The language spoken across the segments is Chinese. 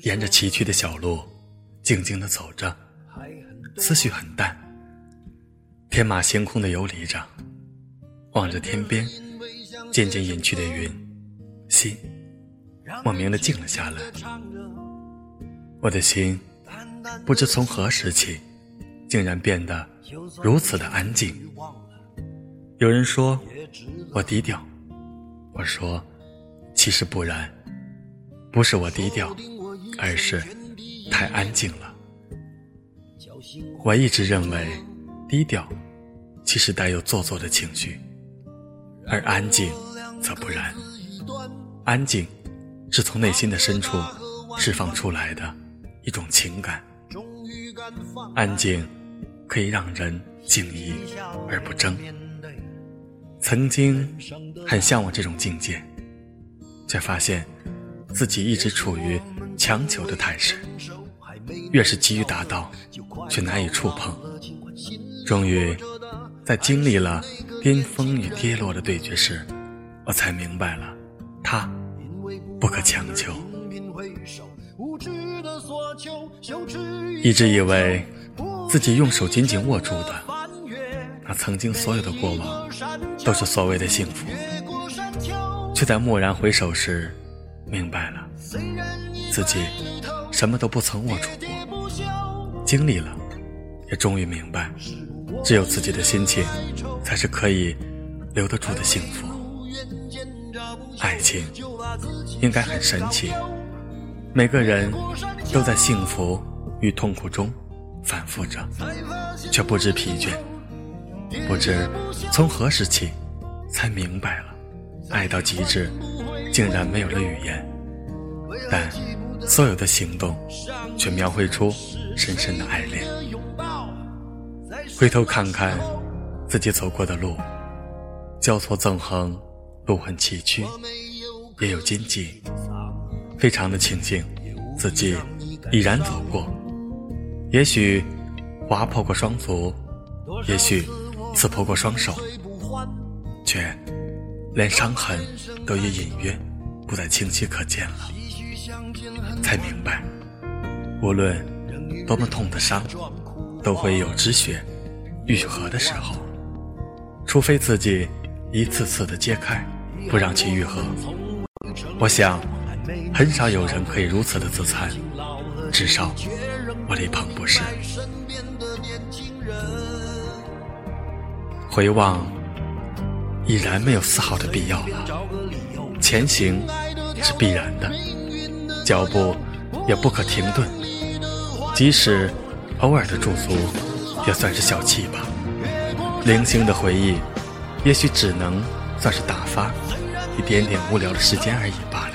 沿着崎岖的小路，静静的走着，思绪很淡，天马行空的游离着，望着天边渐渐隐去的云，心莫名的静了下来。我的心不知从何时起，竟然变得如此的安静。有人说我低调，我说其实不然。不是我低调，而是太安静了。我一直认为，低调其实带有做作的情绪，而安静则不然。安静是从内心的深处释放出来的一种情感。安静可以让人静怡而不争。曾经很向往这种境界，却发现。自己一直处于强求的态势，越是急于达到，却难以触碰。终于，在经历了巅峰与跌落的对决时，我才明白了，他不可强求。一直以为自己用手紧紧握住的那曾经所有的过往，都是所谓的幸福，却在蓦然回首时。明白了，自己什么都不曾握住过，经历了，也终于明白，只有自己的心情，才是可以留得住的幸福。爱情应该很神奇，每个人都在幸福与痛苦中反复着，却不知疲倦。不知从何时起，才明白了，爱到极致。竟然没有了语言，但所有的行动却描绘出深深的爱恋。回头看看自己走过的路，交错纵横，路很崎岖，也有荆棘。非常的庆幸自己已然走过，也许划破过双足，也许刺破过双手，却。连伤痕都已隐约不再清晰可见了，才明白，无论多么痛的伤，都会有止血愈合的时候。除非自己一次次的揭开，不让其愈合。我想，很少有人可以如此的自残，至少我李鹏不是。回望。已然没有丝毫的必要了。前行是必然的，脚步也不可停顿。即使偶尔的驻足，也算是小憩吧。零星的回忆，也许只能算是打发一点点无聊的时间而已罢了。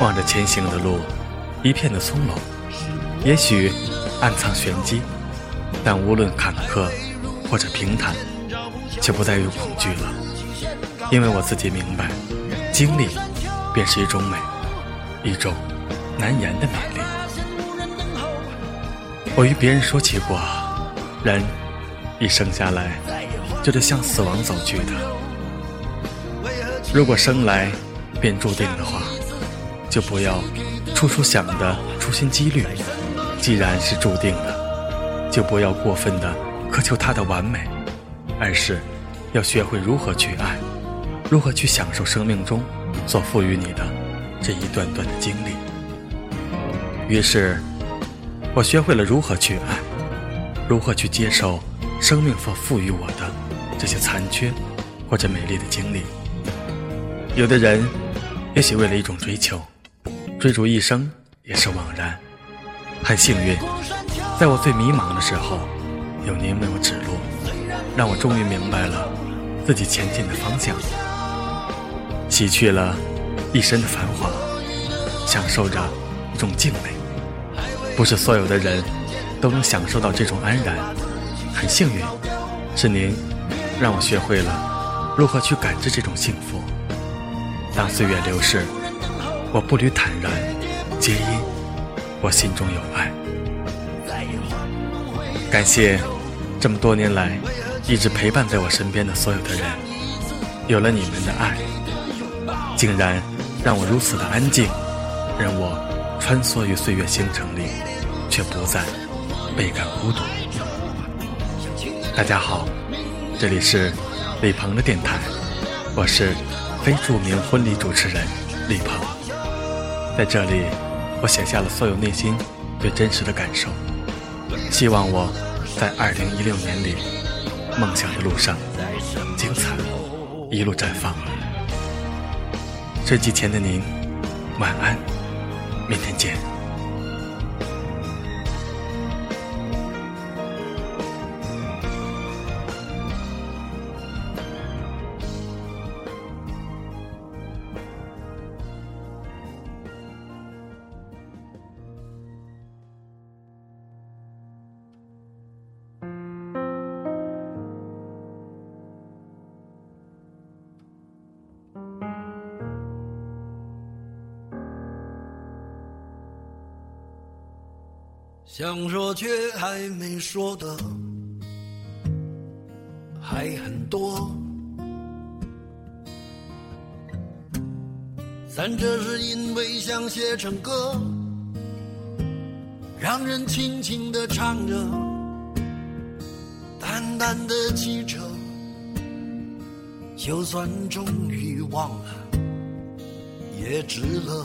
望着前行的路，一片的葱茏，也许暗藏玄机，但无论坎坷或者平坦。就不再有恐惧了，因为我自己明白，经历便是一种美，一种难言的美丽。我与别人说起过，人一生下来就得向死亡走去的。如果生来便注定的话，就不要处处想的处心积虑；既然是注定的，就不要过分的苛求它的完美。而是，要学会如何去爱，如何去享受生命中所赋予你的这一段段的经历。于是，我学会了如何去爱，如何去接受生命所赋予我的这些残缺或者美丽的经历。有的人，也许为了一种追求，追逐一生也是枉然。很幸运，在我最迷茫的时候，有您为我指路。让我终于明白了自己前进的方向，洗去了一身的繁华，享受着一种静美。不是所有的人都能享受到这种安然，很幸运，是您让我学会了如何去感知这种幸福。当岁月流逝，我步履坦然，皆因我心中有爱。感谢这么多年来。一直陪伴在我身边的所有的人，有了你们的爱，竟然让。我如此的安静，任我穿梭于岁月星辰里，却不再倍感孤独。大家好，这里是李鹏的电台，我是非著名婚礼主持人李鹏，在这里，我写下了所有内心最真实的感受，希望我在二零一六年里梦想的路上精彩一路绽放。睡机前的您，晚安，明天见。想说却还没说的还很多，但这是因为想写成歌，让人轻轻的唱着，淡淡的记着，就算终于忘了，也值了。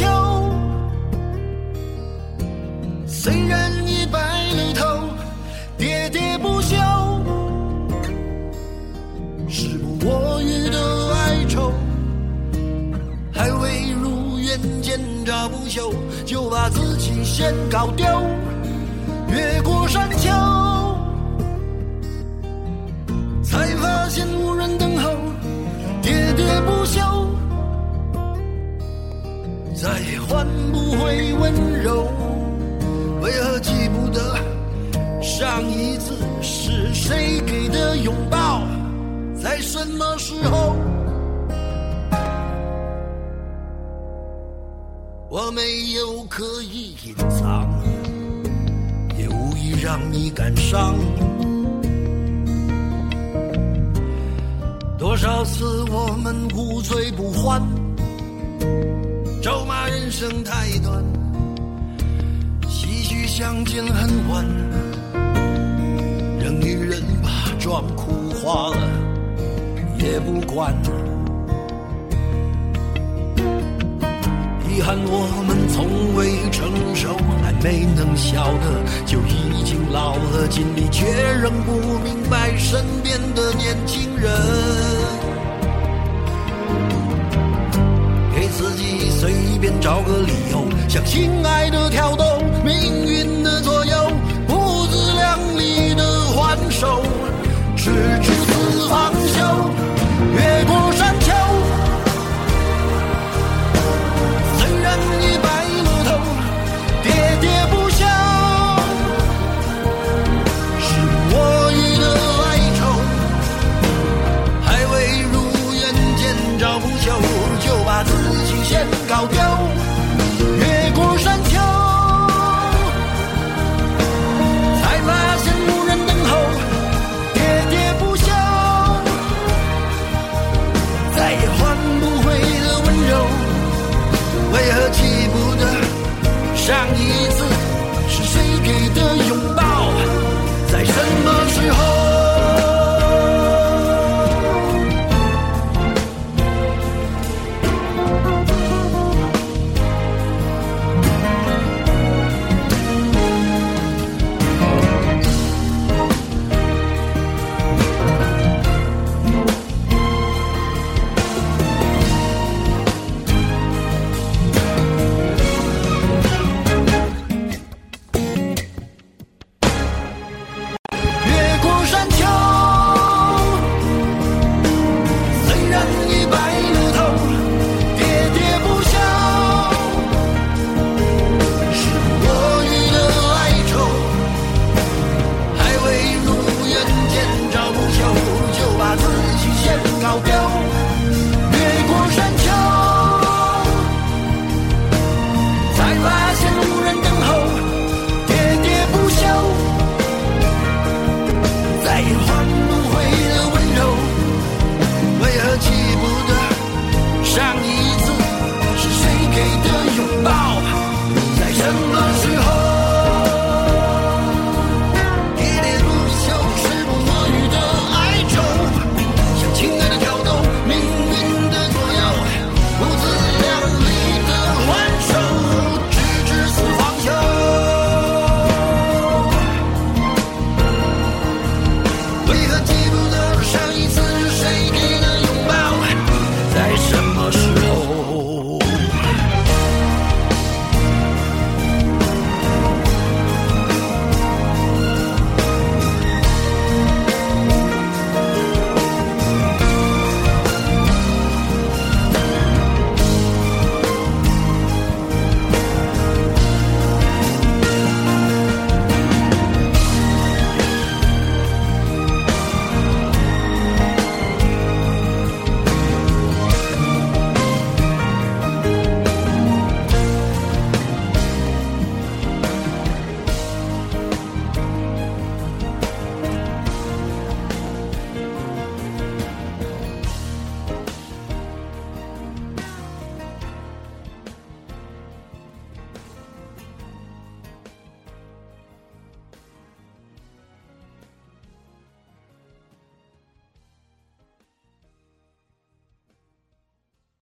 时不我予的哀愁，还未如愿见着不朽，就把自己先搞丢。越过山丘，才发现无人等候，喋喋不休，再也换不回温柔。为何记不得上一次是谁给的拥抱，在什么时候？我没有刻意隐藏，也无意让你感伤。多少次我们无醉不欢，咒骂人生太短。唏嘘相见恨晚，任女人把妆哭花了也不管。遗憾我们从未成熟，还没能晓得就已经老了，尽力却仍不明白身边的年轻人。给自己随便找个理由，向心爱的挑逗。